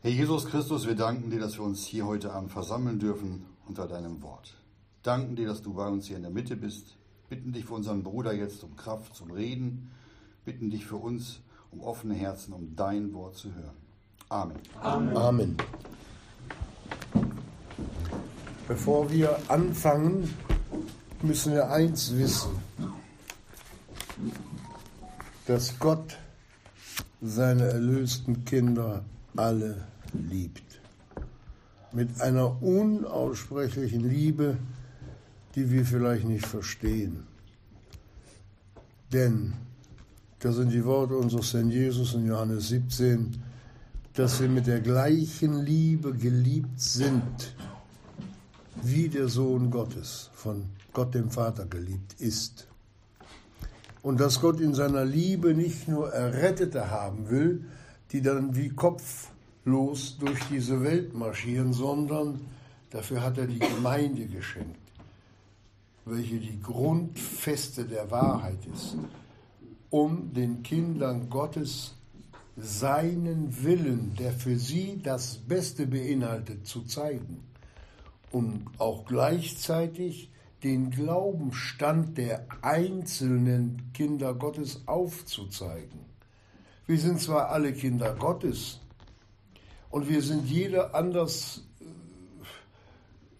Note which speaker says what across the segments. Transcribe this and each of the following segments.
Speaker 1: Herr Jesus Christus, wir danken dir, dass wir uns hier heute Abend versammeln dürfen unter deinem Wort. Danken dir, dass du bei uns hier in der Mitte bist. Bitten dich für unseren Bruder jetzt um Kraft zum Reden. Bitten dich für uns um offene Herzen, um dein Wort zu hören. Amen.
Speaker 2: Amen. Amen. Bevor wir anfangen, müssen wir eins wissen, dass Gott seine erlösten Kinder alle liebt. Mit einer unaussprechlichen Liebe, die wir vielleicht nicht verstehen. Denn, das sind die Worte unseres Herrn Jesus in Johannes 17, dass wir mit der gleichen Liebe geliebt sind, wie der Sohn Gottes von Gott dem Vater geliebt ist. Und dass Gott in seiner Liebe nicht nur Errettete haben will, die dann wie kopflos durch diese Welt marschieren, sondern dafür hat er die Gemeinde geschenkt, welche die Grundfeste der Wahrheit ist, um den Kindern Gottes seinen Willen, der für sie das Beste beinhaltet, zu zeigen und auch gleichzeitig den Glaubensstand der einzelnen Kinder Gottes aufzuzeigen. Wir sind zwar alle Kinder Gottes und wir sind jeder anders äh,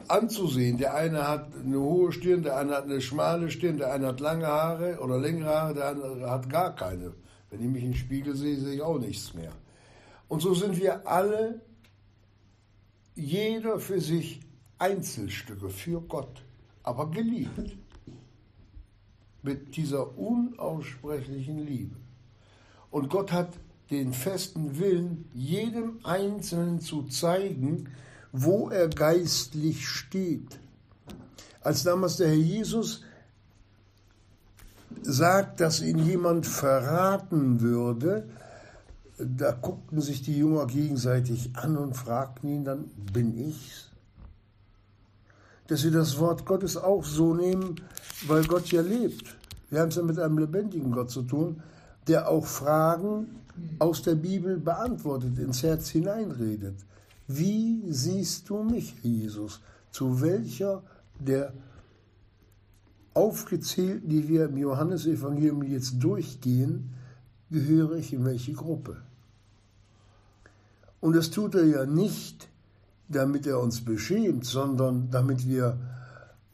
Speaker 2: anzusehen. Der eine hat eine hohe Stirn, der eine hat eine schmale Stirn, der eine hat lange Haare oder längere Haare, der andere hat gar keine. Wenn ich mich im Spiegel sehe, sehe ich auch nichts mehr. Und so sind wir alle, jeder für sich Einzelstücke für Gott, aber geliebt. Mit dieser unaussprechlichen Liebe. Und Gott hat den festen Willen, jedem Einzelnen zu zeigen, wo er geistlich steht. Als damals der Herr Jesus sagt, dass ihn jemand verraten würde, da guckten sich die Jünger gegenseitig an und fragten ihn dann, bin ich's? Dass sie das Wort Gottes auch so nehmen, weil Gott ja lebt. Wir haben es ja mit einem lebendigen Gott zu tun, der auch Fragen aus der Bibel beantwortet, ins Herz hineinredet. Wie siehst du mich, Jesus? Zu welcher der aufgezählten, die wir im Johannesevangelium jetzt durchgehen, gehöre ich in welche Gruppe? Und das tut er ja nicht, damit er uns beschämt, sondern damit wir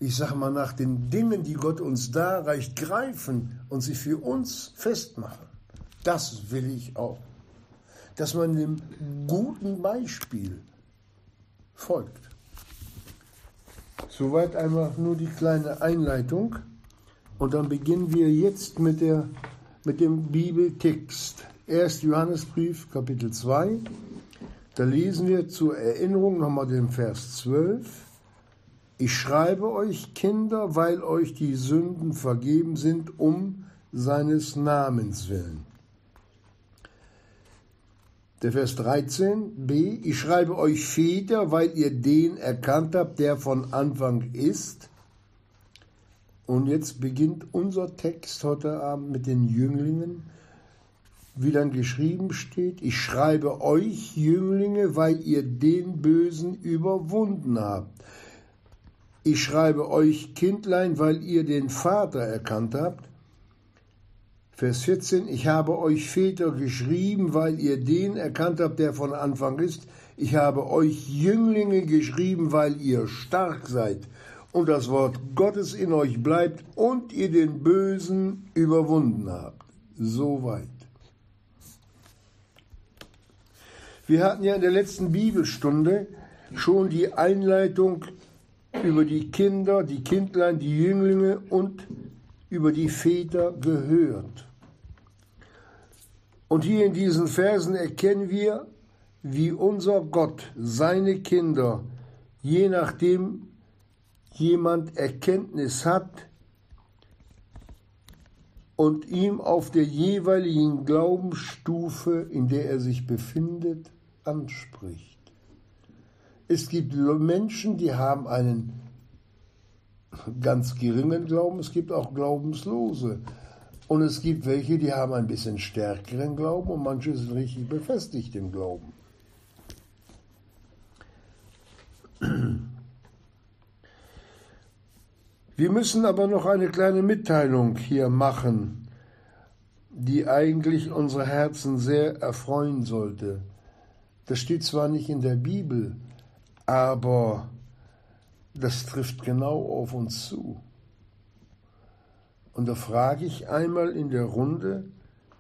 Speaker 2: ich sage mal, nach den Dingen, die Gott uns darreicht, greifen und sie für uns festmachen. Das will ich auch. Dass man dem guten Beispiel folgt. Soweit einmal nur die kleine Einleitung. Und dann beginnen wir jetzt mit, der, mit dem Bibeltext. Erst Johannesbrief, Kapitel 2. Da lesen wir zur Erinnerung nochmal den Vers 12. Ich schreibe euch Kinder, weil euch die Sünden vergeben sind, um seines Namens willen. Der Vers 13b, ich schreibe euch Väter, weil ihr den erkannt habt, der von Anfang ist. Und jetzt beginnt unser Text heute Abend mit den Jünglingen, wie dann geschrieben steht, ich schreibe euch Jünglinge, weil ihr den Bösen überwunden habt. Ich schreibe euch Kindlein, weil ihr den Vater erkannt habt. Vers 14, ich habe euch Väter geschrieben, weil ihr den erkannt habt, der von Anfang ist. Ich habe euch Jünglinge geschrieben, weil ihr stark seid und das Wort Gottes in euch bleibt und ihr den Bösen überwunden habt. Soweit. Wir hatten ja in der letzten Bibelstunde schon die Einleitung über die Kinder, die Kindlein, die Jünglinge und über die Väter gehört. Und hier in diesen Versen erkennen wir, wie unser Gott seine Kinder, je nachdem jemand Erkenntnis hat und ihm auf der jeweiligen Glaubensstufe, in der er sich befindet, anspricht. Es gibt Menschen, die haben einen ganz geringen Glauben, es gibt auch Glaubenslose. Und es gibt welche, die haben ein bisschen stärkeren Glauben und manche sind richtig befestigt im Glauben. Wir müssen aber noch eine kleine Mitteilung hier machen, die eigentlich unsere Herzen sehr erfreuen sollte. Das steht zwar nicht in der Bibel, aber das trifft genau auf uns zu. Und da frage ich einmal in der Runde,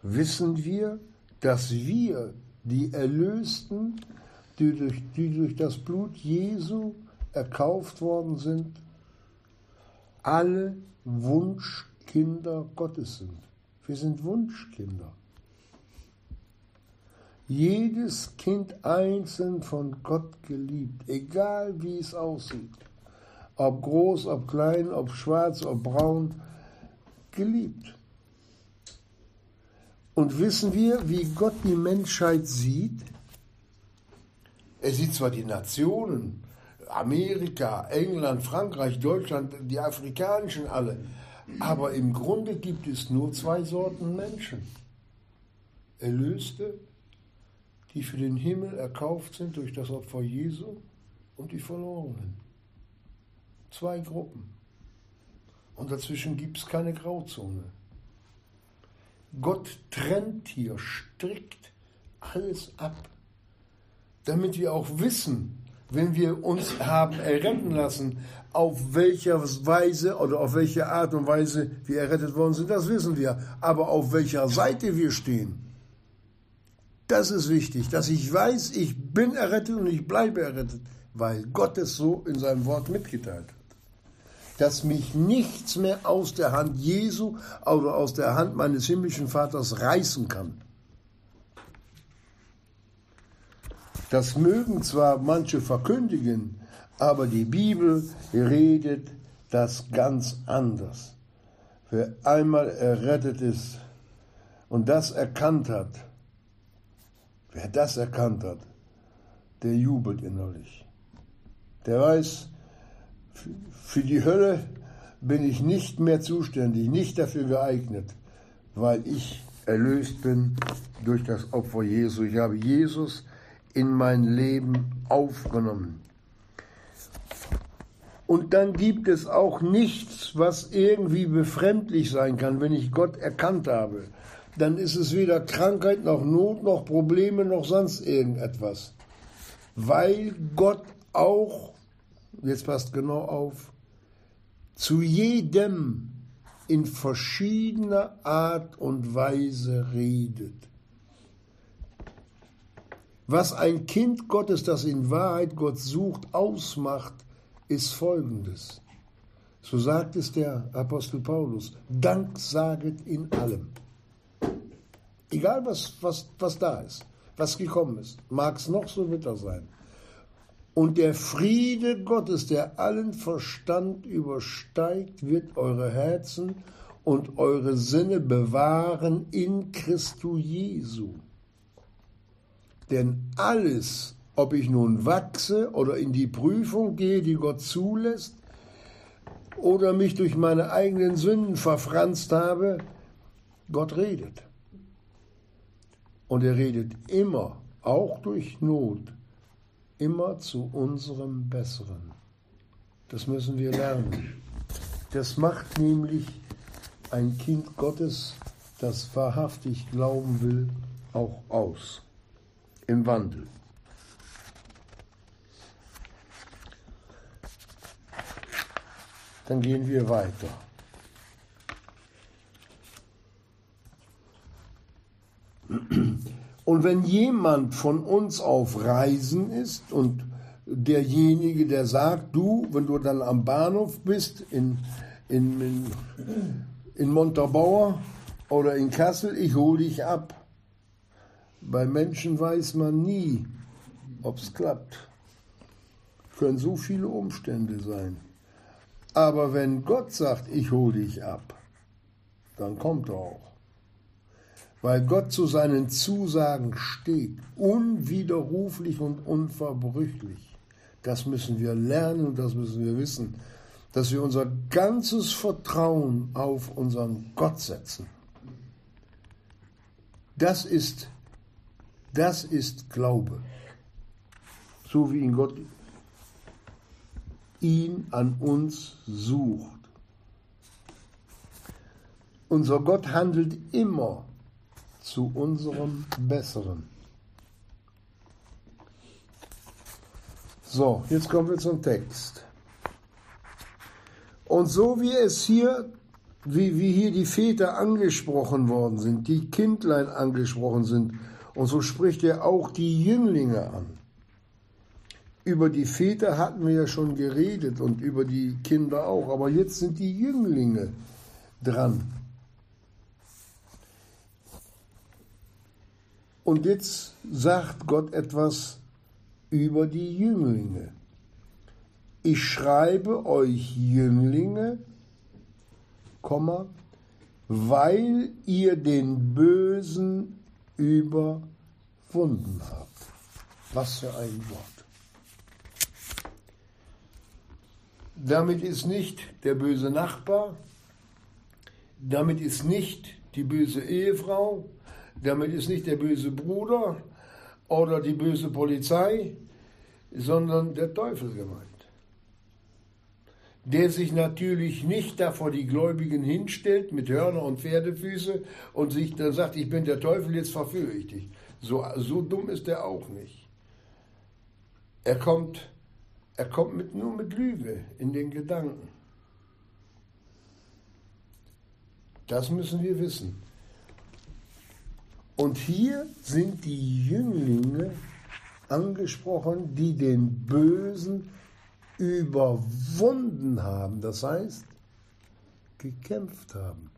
Speaker 2: wissen wir, dass wir, die Erlösten, die durch, die durch das Blut Jesu erkauft worden sind, alle Wunschkinder Gottes sind. Wir sind Wunschkinder. Jedes Kind einzeln von Gott geliebt, egal wie es aussieht. Ob groß, ob klein, ob schwarz, ob braun, geliebt. Und wissen wir, wie Gott die Menschheit sieht? Er sieht zwar die Nationen, Amerika, England, Frankreich, Deutschland, die afrikanischen alle. Aber im Grunde gibt es nur zwei Sorten Menschen. Erlöste, die für den Himmel erkauft sind durch das Opfer Jesu und die Verlorenen. Zwei Gruppen. Und dazwischen gibt es keine Grauzone. Gott trennt hier strikt alles ab, damit wir auch wissen, wenn wir uns haben erretten lassen, auf welcher Weise oder auf welche Art und Weise wir errettet worden sind, das wissen wir. Aber auf welcher Seite wir stehen, das ist wichtig, dass ich weiß, ich bin errettet und ich bleibe errettet, weil Gott es so in seinem Wort mitgeteilt hat. Dass mich nichts mehr aus der Hand Jesu oder aus der Hand meines himmlischen Vaters reißen kann. Das mögen zwar manche verkündigen, aber die Bibel redet das ganz anders. Wer einmal errettet ist und das erkannt hat, wer das erkannt hat, der jubelt innerlich. Der weiß, für die Hölle bin ich nicht mehr zuständig, nicht dafür geeignet, weil ich erlöst bin durch das Opfer Jesu. Ich habe Jesus in mein Leben aufgenommen. Und dann gibt es auch nichts, was irgendwie befremdlich sein kann, wenn ich Gott erkannt habe. Dann ist es weder Krankheit noch Not noch Probleme noch sonst irgendetwas. Weil Gott auch, jetzt passt genau auf, zu jedem in verschiedener Art und Weise redet. Was ein Kind Gottes, das in Wahrheit Gott sucht, ausmacht, ist folgendes. So sagt es der Apostel Paulus, Dank saget in allem. Egal was, was, was da ist, was gekommen ist, mag es noch so bitter sein. Und der Friede Gottes, der allen Verstand übersteigt, wird eure Herzen und eure Sinne bewahren in Christo Jesu. Denn alles, ob ich nun wachse oder in die Prüfung gehe, die Gott zulässt, oder mich durch meine eigenen Sünden verfranst habe, Gott redet. Und er redet immer, auch durch Not, immer zu unserem Besseren. Das müssen wir lernen. Das macht nämlich ein Kind Gottes, das wahrhaftig glauben will, auch aus im Wandel. Dann gehen wir weiter. Und wenn jemand von uns auf Reisen ist und derjenige, der sagt, du, wenn du dann am Bahnhof bist in, in, in, in Montabaur oder in Kassel, ich hole dich ab. Bei Menschen weiß man nie, ob es klappt. Können so viele Umstände sein. Aber wenn Gott sagt, ich hole dich ab, dann kommt er auch weil Gott zu seinen Zusagen steht, unwiderruflich und unverbrüchlich. Das müssen wir lernen und das müssen wir wissen, dass wir unser ganzes Vertrauen auf unseren Gott setzen. Das ist, das ist Glaube, so wie ihn Gott ihn an uns sucht. Unser Gott handelt immer zu unserem Besseren. So, jetzt kommen wir zum Text. Und so wie es hier, wie, wie hier die Väter angesprochen worden sind, die Kindlein angesprochen sind, und so spricht er auch die Jünglinge an. Über die Väter hatten wir ja schon geredet und über die Kinder auch, aber jetzt sind die Jünglinge dran. Und jetzt sagt Gott etwas über die Jünglinge. Ich schreibe euch Jünglinge, weil ihr den Bösen überwunden habt. Was für ein Wort. Damit ist nicht der böse Nachbar, damit ist nicht die böse Ehefrau, damit ist nicht der böse Bruder oder die böse Polizei, sondern der Teufel gemeint. Der sich natürlich nicht da vor die Gläubigen hinstellt mit Hörner und Pferdefüße und sich dann sagt, ich bin der Teufel, jetzt verführe ich dich. So, so dumm ist er auch nicht. Er kommt, er kommt mit, nur mit Lüge in den Gedanken. Das müssen wir wissen. Und hier sind die Jünglinge angesprochen, die den Bösen überwunden haben, das heißt gekämpft haben,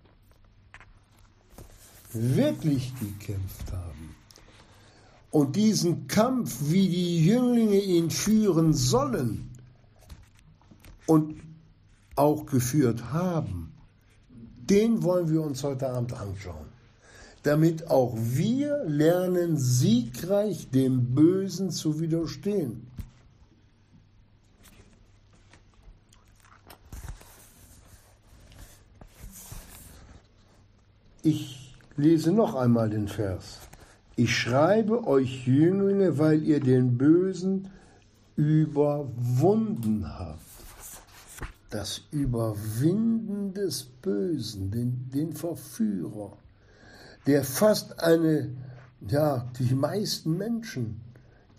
Speaker 2: wirklich gekämpft haben. Und diesen Kampf, wie die Jünglinge ihn führen sollen und auch geführt haben, den wollen wir uns heute Abend anschauen damit auch wir lernen, siegreich dem Bösen zu widerstehen. Ich lese noch einmal den Vers. Ich schreibe euch Jünglinge, weil ihr den Bösen überwunden habt. Das Überwinden des Bösen, den, den Verführer der fast eine, ja, die meisten Menschen,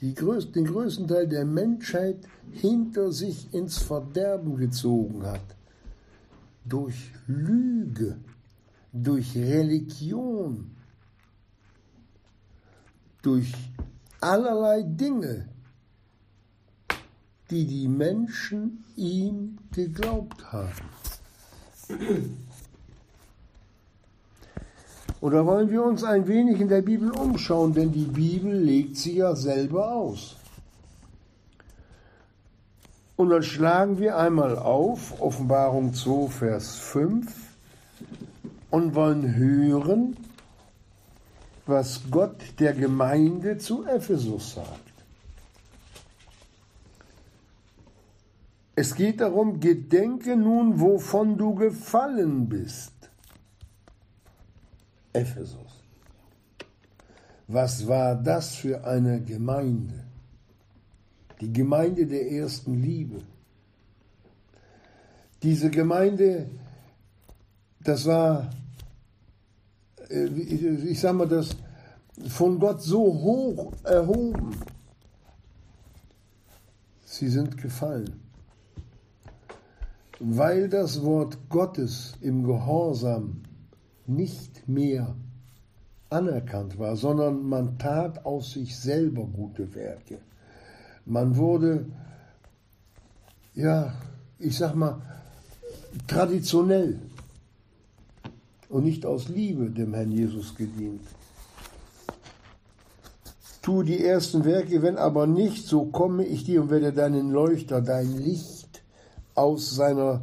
Speaker 2: die größ, den größten Teil der Menschheit hinter sich ins Verderben gezogen hat. Durch Lüge, durch Religion, durch allerlei Dinge, die die Menschen ihm geglaubt haben. Oder wollen wir uns ein wenig in der Bibel umschauen, denn die Bibel legt sie ja selber aus. Und dann schlagen wir einmal auf, Offenbarung 2, Vers 5, und wollen hören, was Gott der Gemeinde zu Ephesus sagt. Es geht darum, gedenke nun, wovon du gefallen bist Ephesus. Was war das für eine Gemeinde? Die Gemeinde der ersten Liebe. Diese Gemeinde, das war, äh, ich sage mal, das von Gott so hoch erhoben. Sie sind gefallen. Weil das Wort Gottes im Gehorsam nicht mehr anerkannt war, sondern man tat aus sich selber gute Werke. Man wurde, ja, ich sag mal, traditionell und nicht aus Liebe dem Herrn Jesus gedient. Tu die ersten Werke, wenn aber nicht, so komme ich dir und werde deinen Leuchter, dein Licht aus seiner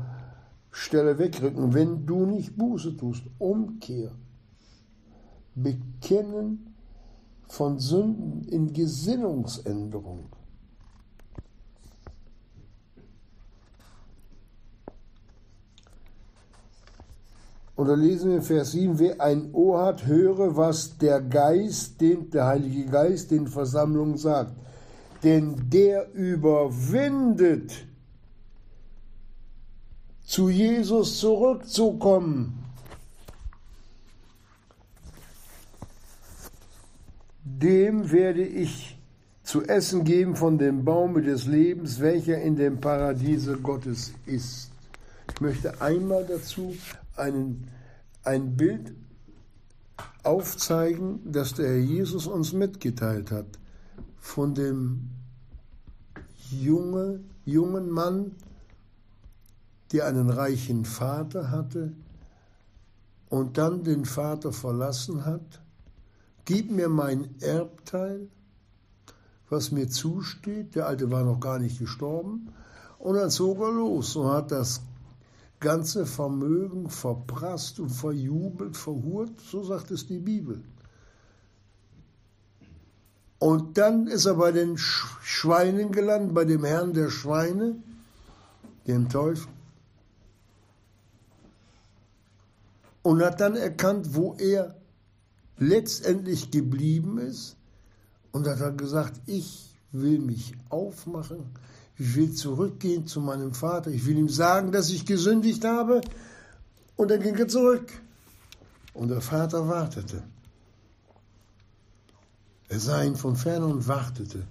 Speaker 2: Stelle wegrücken, wenn du nicht Buße tust, Umkehr, Bekennen von Sünden in Gesinnungsänderung. Da lesen wir in Vers 7, wer ein Ohr hat, höre, was der Geist, den, der Heilige Geist den Versammlungen sagt. Denn der überwindet, zu Jesus zurückzukommen. Dem werde ich zu essen geben von dem Baume des Lebens, welcher in dem Paradiese Gottes ist. Ich möchte einmal dazu einen, ein Bild aufzeigen, das der Herr Jesus uns mitgeteilt hat, von dem junge, jungen Mann, der einen reichen Vater hatte und dann den Vater verlassen hat. Gib mir mein Erbteil, was mir zusteht. Der Alte war noch gar nicht gestorben. Und dann zog er los und hat das ganze Vermögen verprasst und verjubelt, verhurt, so sagt es die Bibel. Und dann ist er bei den Schweinen gelandet, bei dem Herrn der Schweine, dem Teufel. Und hat dann erkannt, wo er letztendlich geblieben ist. Und hat dann gesagt, ich will mich aufmachen, ich will zurückgehen zu meinem Vater, ich will ihm sagen, dass ich gesündigt habe. Und dann ging er zurück. Und der Vater wartete. Er sah ihn von ferne und wartete.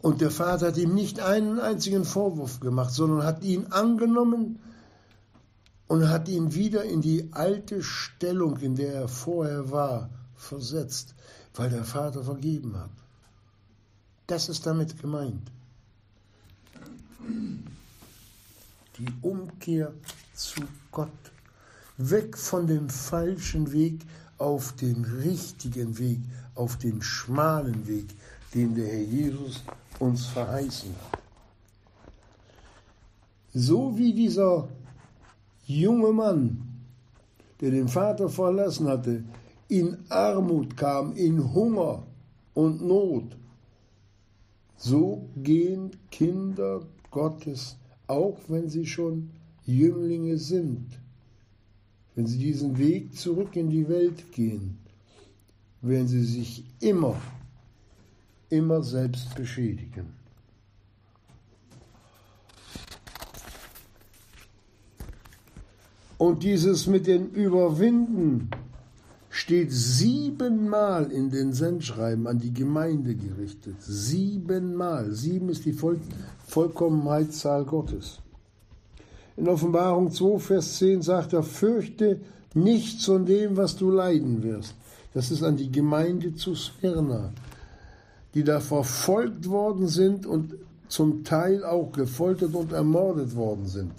Speaker 2: Und der Vater hat ihm nicht einen einzigen Vorwurf gemacht, sondern hat ihn angenommen und hat ihn wieder in die alte Stellung, in der er vorher war, versetzt, weil der Vater vergeben hat. Das ist damit gemeint. Die Umkehr zu Gott. Weg von dem falschen Weg auf den richtigen Weg, auf den schmalen Weg, den der Herr Jesus uns verheißen hat. So wie dieser junge Mann, der den Vater verlassen hatte, in Armut kam, in Hunger und Not, so gehen Kinder Gottes, auch wenn sie schon Jünglinge sind, wenn sie diesen Weg zurück in die Welt gehen, werden sie sich immer, immer selbst beschädigen. Und dieses mit den Überwinden steht siebenmal in den Sendschreiben an die Gemeinde gerichtet. Siebenmal. Sieben ist die Voll Vollkommenheitszahl Gottes. In Offenbarung 2, Vers 10 sagt er, fürchte nichts von dem, was du leiden wirst. Das ist an die Gemeinde zu Smyrna, die da verfolgt worden sind und zum Teil auch gefoltert und ermordet worden sind.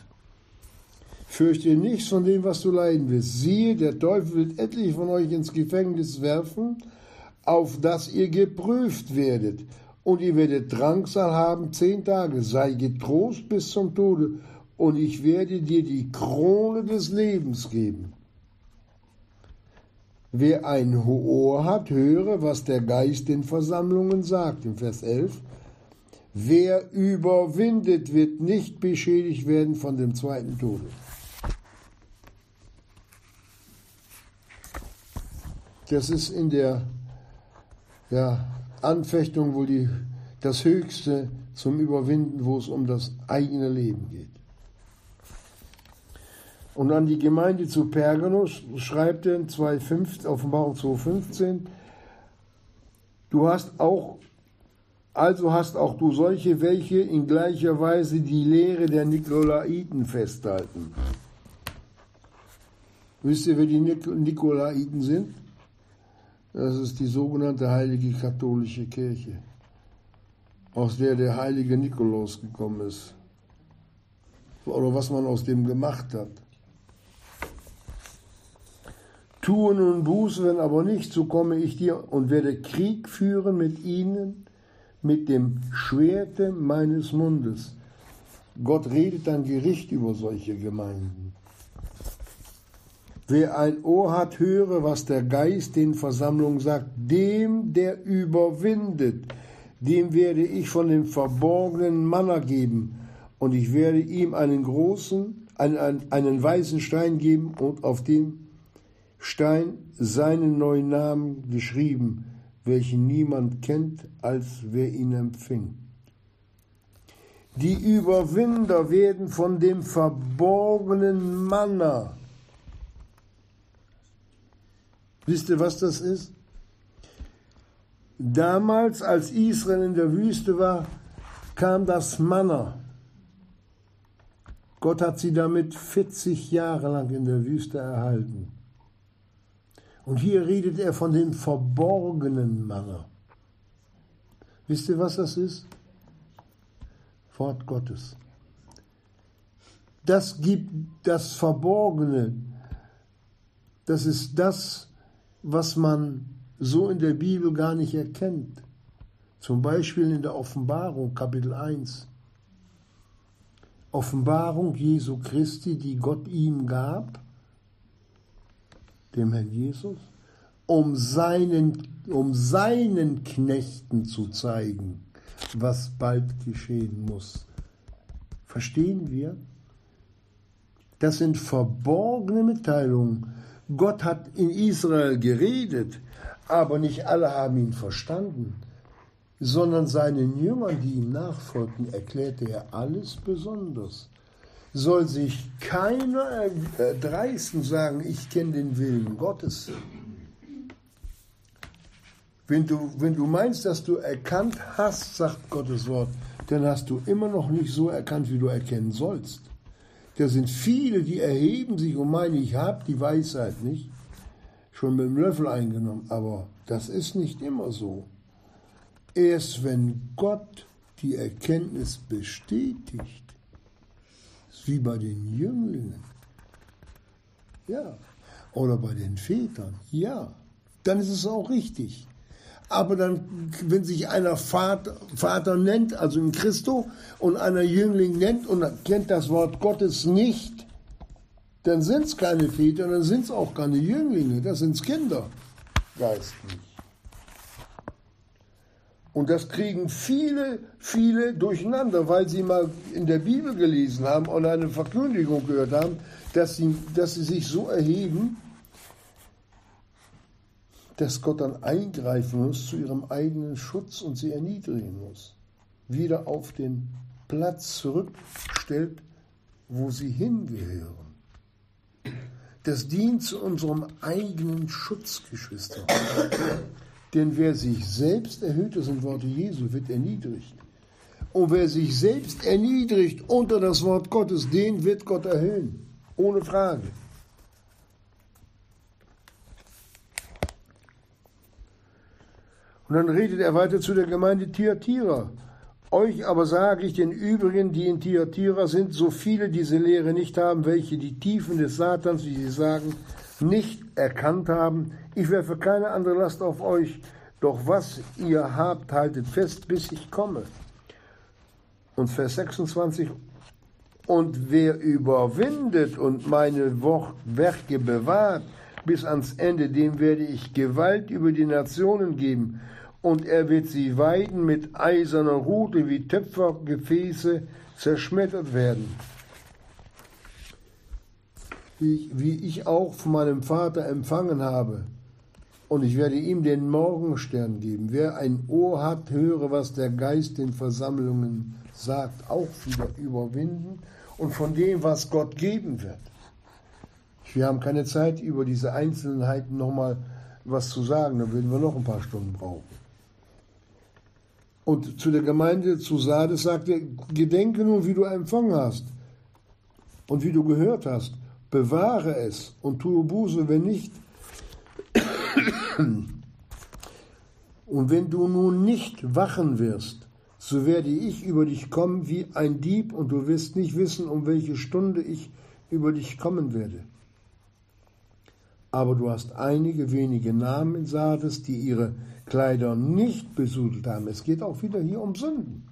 Speaker 2: Fürchte nichts von dem, was du leiden wirst. Siehe, der Teufel will etliche von euch ins Gefängnis werfen, auf das ihr geprüft werdet. Und ihr werdet Drangsal haben zehn Tage. Sei getrost bis zum Tode. Und ich werde dir die Krone des Lebens geben. Wer ein Ohr hat, höre, was der Geist den Versammlungen sagt. Im Vers 11. Wer überwindet, wird nicht beschädigt werden von dem zweiten Tode. Das ist in der ja, Anfechtung wohl die, das Höchste zum Überwinden, wo es um das eigene Leben geht. Und an die Gemeinde zu Pergamus schreibt er in 2,5, Offenbarung 2,15, du hast auch, also hast auch du solche, welche in gleicher Weise die Lehre der Nikolaiten festhalten. Wisst ihr, wer die Nikolaiten sind? Das ist die sogenannte heilige katholische Kirche, aus der der heilige Nikolaus gekommen ist. Oder was man aus dem gemacht hat. Tue nun Buße, wenn aber nicht, so komme ich dir und werde Krieg führen mit ihnen, mit dem Schwerte meines Mundes. Gott redet dann Gericht über solche Gemeinden. Wer ein Ohr hat, höre, was der Geist den Versammlungen sagt. Dem, der überwindet, dem werde ich von dem verborgenen Manna geben. Und ich werde ihm einen großen, einen, einen weißen Stein geben und auf dem Stein seinen neuen Namen geschrieben, welchen niemand kennt, als wer ihn empfing. Die Überwinder werden von dem verborgenen Manna. Wisst ihr, was das ist? Damals, als Israel in der Wüste war, kam das Manna. Gott hat sie damit 40 Jahre lang in der Wüste erhalten. Und hier redet er von dem verborgenen Manna. Wisst ihr, was das ist? Wort Gottes. Das gibt das Verborgene. Das ist das, was man so in der Bibel gar nicht erkennt. Zum Beispiel in der Offenbarung, Kapitel 1. Offenbarung Jesu Christi, die Gott ihm gab, dem Herrn Jesus, um seinen, um seinen Knechten zu zeigen, was bald geschehen muss. Verstehen wir? Das sind verborgene Mitteilungen. Gott hat in Israel geredet, aber nicht alle haben ihn verstanden, sondern seinen Jüngern, die ihm nachfolgten, erklärte er alles besonders. Soll sich keiner erdreisten sagen, ich kenne den Willen Gottes. Wenn du, wenn du meinst, dass du erkannt hast, sagt Gottes Wort, dann hast du immer noch nicht so erkannt, wie du erkennen sollst. Da sind viele, die erheben sich und meinen, ich habe die Weisheit nicht, schon mit dem Löffel eingenommen. Aber das ist nicht immer so. Erst wenn Gott die Erkenntnis bestätigt, wie bei den Jünglingen, ja, oder bei den Vätern, ja, dann ist es auch richtig. Aber dann, wenn sich einer Vater, Vater nennt, also in Christo, und einer Jüngling nennt und kennt das Wort Gottes nicht, dann sind es keine Väter, dann sind es auch keine Jünglinge, das sind Kinder, geistlich. Und das kriegen viele, viele durcheinander, weil sie mal in der Bibel gelesen haben oder eine Verkündigung gehört haben, dass sie, dass sie sich so erheben, dass Gott dann eingreifen muss zu ihrem eigenen Schutz und sie erniedrigen muss. Wieder auf den Platz zurückstellt, wo sie hingehören. Das dient zu unserem eigenen Schutz, Geschwister. Denn wer sich selbst erhöht, das sind Worte Jesu, wird erniedrigt. Und wer sich selbst erniedrigt unter das Wort Gottes, den wird Gott erhöhen. Ohne Frage. Und dann redet er weiter zu der Gemeinde Thyatira. Euch aber sage ich den übrigen, die in Thyatira sind, so viele diese Lehre nicht haben, welche die Tiefen des Satans, wie sie sagen, nicht erkannt haben. Ich werfe keine andere Last auf euch, doch was ihr habt, haltet fest, bis ich komme. Und Vers 26, und wer überwindet und meine Werke bewahrt bis ans Ende, dem werde ich Gewalt über die Nationen geben und er wird sie weiden mit eiserner Rute wie Töpfergefäße zerschmettert werden. Wie ich, wie ich auch von meinem Vater empfangen habe. Und ich werde ihm den Morgenstern geben. Wer ein Ohr hat, höre, was der Geist den Versammlungen sagt. Auch wieder überwinden und von dem, was Gott geben wird. Wir haben keine Zeit, über diese Einzelheiten nochmal was zu sagen. Da würden wir noch ein paar Stunden brauchen. Und zu der Gemeinde zu Sardes sagt er, gedenke nun, wie du empfangen hast und wie du gehört hast. Bewahre es und tue Buße, wenn nicht. Und wenn du nun nicht wachen wirst, so werde ich über dich kommen wie ein Dieb und du wirst nicht wissen, um welche Stunde ich über dich kommen werde. Aber du hast einige wenige Namen in Sardes, die ihre Kleider nicht besudelt haben. Es geht auch wieder hier um Sünden.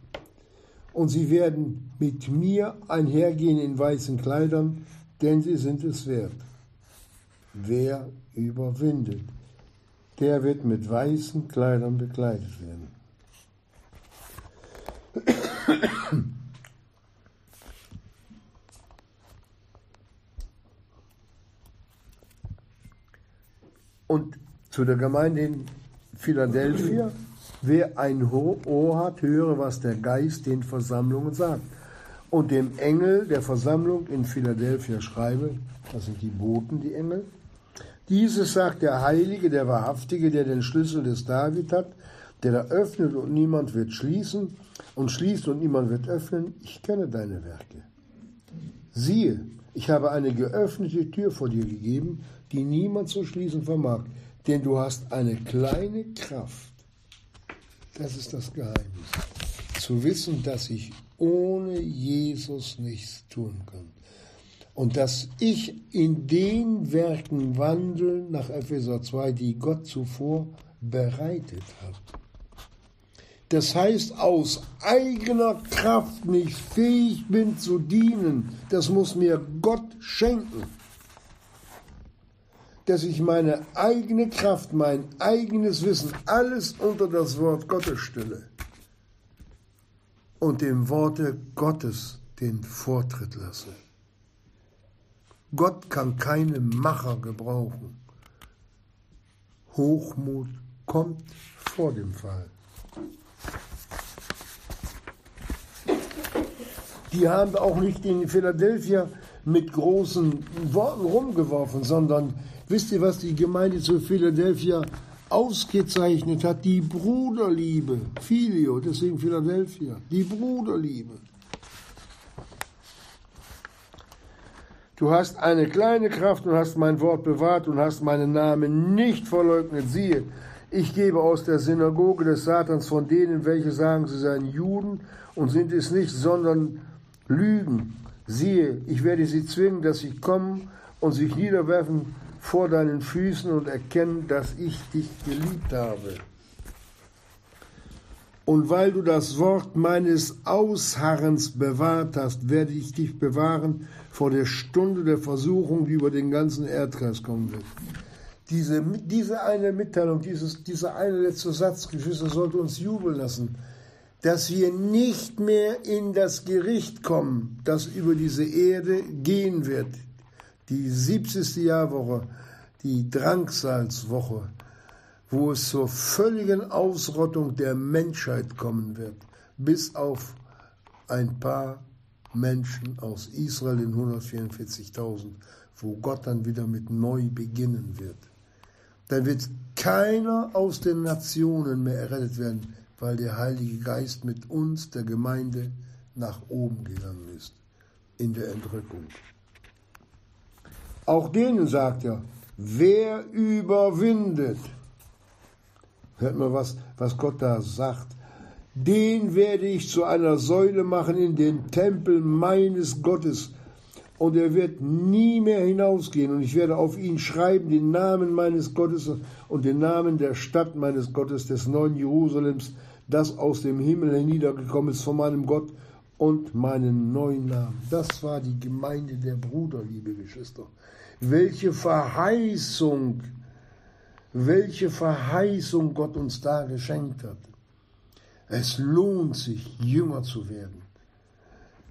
Speaker 2: Und sie werden mit mir einhergehen in weißen Kleidern, denn sie sind es wert. Wer überwindet, der wird mit weißen Kleidern bekleidet werden. Und zu der Gemeinde in Philadelphia Wer ein Ohr hat, höre, was der Geist den Versammlungen sagt. Und dem Engel der Versammlung in Philadelphia schreibe, das sind die Boten, die Engel, dieses sagt der Heilige, der Wahrhaftige, der den Schlüssel des David hat, der da öffnet und niemand wird schließen und schließt und niemand wird öffnen. Ich kenne deine Werke. Siehe, ich habe eine geöffnete Tür vor dir gegeben, die niemand zu schließen vermag, denn du hast eine kleine Kraft. Das ist das Geheimnis. Zu wissen, dass ich ohne Jesus nichts tun kann und dass ich in den Werken wandle, nach Epheser 2, die Gott zuvor bereitet hat. Das heißt, aus eigener Kraft nicht fähig bin zu dienen, das muss mir Gott schenken. Dass ich meine eigene Kraft, mein eigenes Wissen, alles unter das Wort Gottes stelle und dem Worte Gottes den Vortritt lasse. Gott kann keine Macher gebrauchen. Hochmut kommt vor dem Fall. Die haben auch nicht in Philadelphia mit großen Worten rumgeworfen, sondern wisst ihr, was die Gemeinde zu Philadelphia ausgezeichnet hat? Die Bruderliebe. Filio, deswegen Philadelphia. Die Bruderliebe. Du hast eine kleine Kraft und hast mein Wort bewahrt und hast meinen Namen nicht verleugnet. Siehe, ich gebe aus der Synagoge des Satans von denen, welche sagen, sie seien Juden und sind es nicht, sondern Lügen. Siehe, ich werde sie zwingen, dass sie kommen und sich niederwerfen vor deinen Füßen und erkennen, dass ich dich geliebt habe. Und weil du das Wort meines Ausharrens bewahrt hast, werde ich dich bewahren vor der Stunde der Versuchung, die über den ganzen Erdkreis kommen wird. Diese, diese eine Mitteilung, dieses, dieser eine letzte Satz, Geschwister, sollte uns jubeln lassen, dass wir nicht mehr in das Gericht kommen, das über diese Erde gehen wird. Die 70. Jahrwoche, die Drangsalswoche, wo es zur völligen Ausrottung der Menschheit kommen wird, bis auf ein paar Menschen aus Israel in 144.000, wo Gott dann wieder mit neu beginnen wird. Dann wird keiner aus den Nationen mehr errettet werden, weil der Heilige Geist mit uns, der Gemeinde, nach oben gegangen ist in der Entrückung. Auch denen sagt er, wer überwindet, Hört mal, was, was Gott da sagt. Den werde ich zu einer Säule machen in den Tempel meines Gottes. Und er wird nie mehr hinausgehen. Und ich werde auf ihn schreiben den Namen meines Gottes und den Namen der Stadt meines Gottes, des neuen Jerusalems, das aus dem Himmel herniedergekommen ist von meinem Gott und meinen neuen Namen. Das war die Gemeinde der Bruderliebe, Geschwister. Welche Verheißung welche Verheißung Gott uns da geschenkt hat. Es lohnt sich, Jünger zu werden.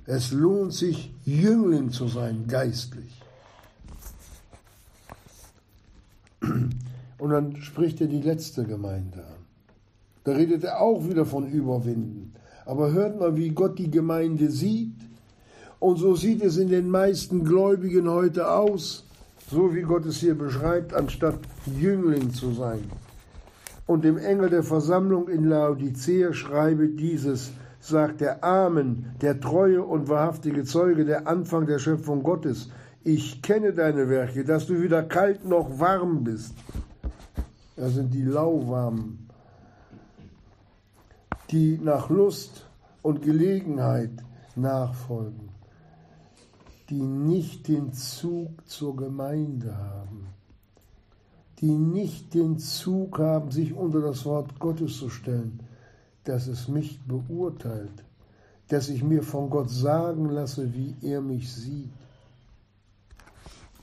Speaker 2: Es lohnt sich, Jüngling zu sein, geistlich. Und dann spricht er die letzte Gemeinde an. Da redet er auch wieder von Überwinden. Aber hört mal, wie Gott die Gemeinde sieht. Und so sieht es in den meisten Gläubigen heute aus so wie Gott es hier beschreibt, anstatt Jüngling zu sein. Und dem Engel der Versammlung in Laodicea schreibe dieses, sagt der Amen, der treue und wahrhaftige Zeuge, der Anfang der Schöpfung Gottes. Ich kenne deine Werke, dass du weder kalt noch warm bist. Das sind die Lauwarmen, die nach Lust und Gelegenheit nachfolgen die nicht den Zug zur Gemeinde haben, die nicht den Zug haben, sich unter das Wort Gottes zu stellen, dass es mich beurteilt, dass ich mir von Gott sagen lasse, wie er mich sieht.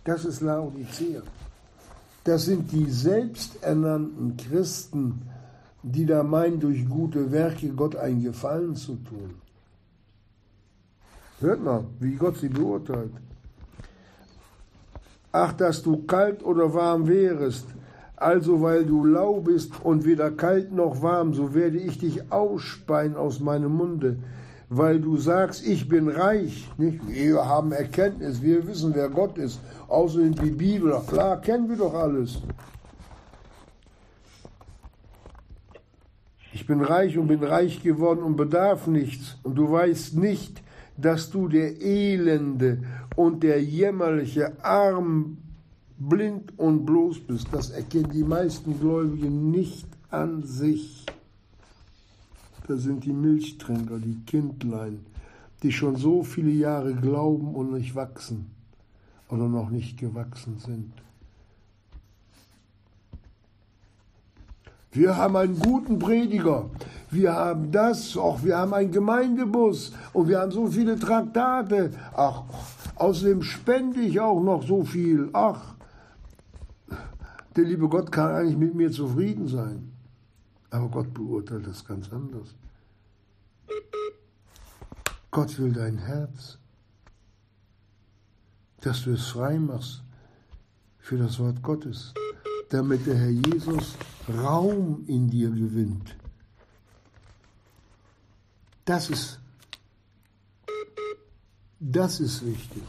Speaker 2: Das ist Laodicea. Das sind die selbsternannten Christen, die da meinen, durch gute Werke Gott einen Gefallen zu tun. Hört mal, wie Gott sie beurteilt. Ach, dass du kalt oder warm wärest, Also weil du lau bist und weder kalt noch warm, so werde ich dich ausspeien aus meinem Munde. Weil du sagst, ich bin reich. Nicht? Wir haben Erkenntnis, wir wissen, wer Gott ist. Außerdem die Bibel, klar, kennen wir doch alles. Bin reich und bin reich geworden und bedarf nichts. Und du weißt nicht, dass du der Elende und der jämmerliche, arm, blind und bloß bist. Das erkennen die meisten Gläubigen nicht an sich. Das sind die Milchtrinker, die Kindlein, die schon so viele Jahre glauben und nicht wachsen oder noch nicht gewachsen sind. Wir haben einen guten Prediger. Wir haben das, auch wir haben einen Gemeindebus und wir haben so viele Traktate. Ach, außerdem spende ich auch noch so viel. Ach, der liebe Gott kann eigentlich mit mir zufrieden sein. Aber Gott beurteilt das ganz anders. Gott will dein Herz, dass du es frei machst für das Wort Gottes, damit der Herr Jesus Raum in dir gewinnt. Das ist, das ist wichtig.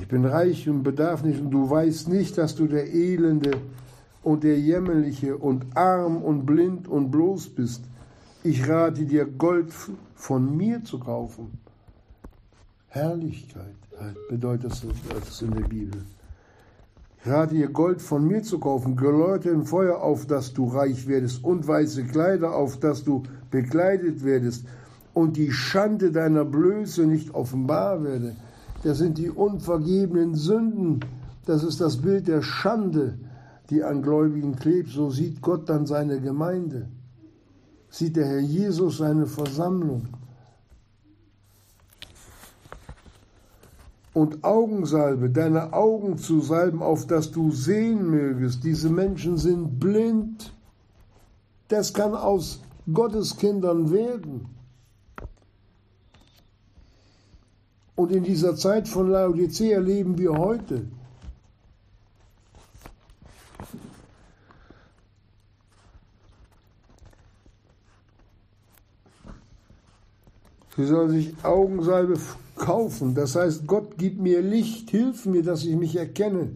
Speaker 2: Ich bin reich und bedarf nicht und du weißt nicht, dass du der Elende und der Jämmerliche und arm und blind und bloß bist. Ich rate dir, Gold von mir zu kaufen. Herrlichkeit bedeutet das in der Bibel. Rate dir, Gold von mir zu kaufen, geläuteten Feuer, auf dass du reich werdest, und weiße Kleider, auf dass du bekleidet werdest, und die Schande deiner Blöße nicht offenbar werde. Das sind die unvergebenen Sünden. Das ist das Bild der Schande, die an Gläubigen klebt. So sieht Gott dann seine Gemeinde. Sieht der Herr Jesus seine Versammlung. Und Augensalbe, deine Augen zu salben, auf dass du sehen mögest. Diese Menschen sind blind. Das kann aus Gottes Kindern werden. Und in dieser Zeit von Laodicea leben wir heute. Sie sollen sich Augensalbe kaufen. Das heißt, Gott gib mir Licht, hilf mir, dass ich mich erkenne.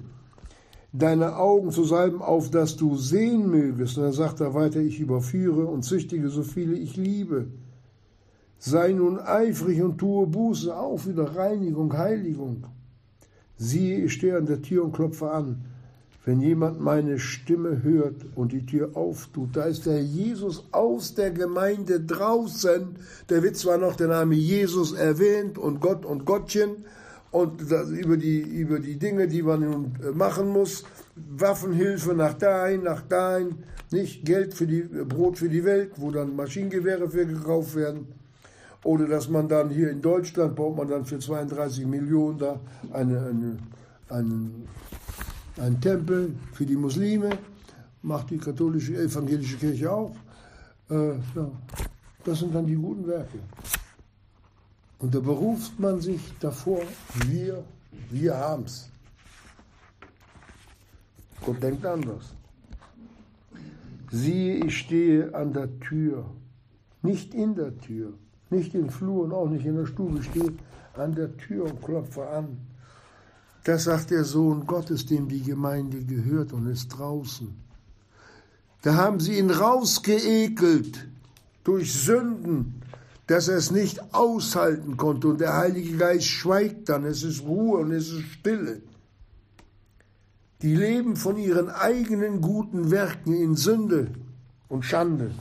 Speaker 2: Deine Augen zu salben, auf dass du sehen mögest. Und dann sagt er weiter, ich überführe und züchtige so viele ich liebe. Sei nun eifrig und tue Buße, auch wieder Reinigung, Heiligung. Siehe, ich stehe an der Tür und klopfe an. Wenn jemand meine Stimme hört und die Tür auftut, da ist der Jesus aus der Gemeinde draußen. Da wird zwar noch der Name Jesus erwähnt und Gott und Gottchen und über die, über die Dinge, die man nun äh, machen muss. Waffenhilfe nach dahin, nach dahin, nicht Geld für die, Brot für die Welt, wo dann Maschinengewehre für gekauft werden. Oder dass man dann hier in Deutschland baut man dann für 32 Millionen da eine, eine, einen ein Tempel für die Muslime, macht die katholische, evangelische Kirche auch. Äh, ja, das sind dann die guten Werke. Und da beruft man sich davor, wir, wir haben's. Gott denkt anders. Siehe, ich stehe an der Tür, nicht in der Tür, nicht im Flur und auch nicht in der Stube, ich stehe an der Tür und klopfe an. Das sagt der Sohn Gottes, dem die Gemeinde gehört und ist draußen. Da haben sie ihn rausgeekelt durch Sünden, dass er es nicht aushalten konnte. Und der Heilige Geist schweigt dann, es ist Ruhe und es ist Stille. Die leben von ihren eigenen guten Werken in Sünde und Schande.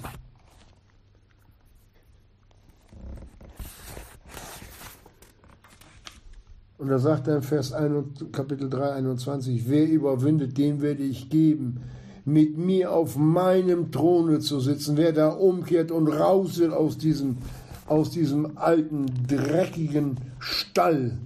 Speaker 2: Und da sagt er Vers 1, Kapitel 3, 21, wer überwindet, dem werde ich geben, mit mir auf meinem Throne zu sitzen. Wer da umkehrt und raus will aus diesem, aus diesem alten, dreckigen Stall.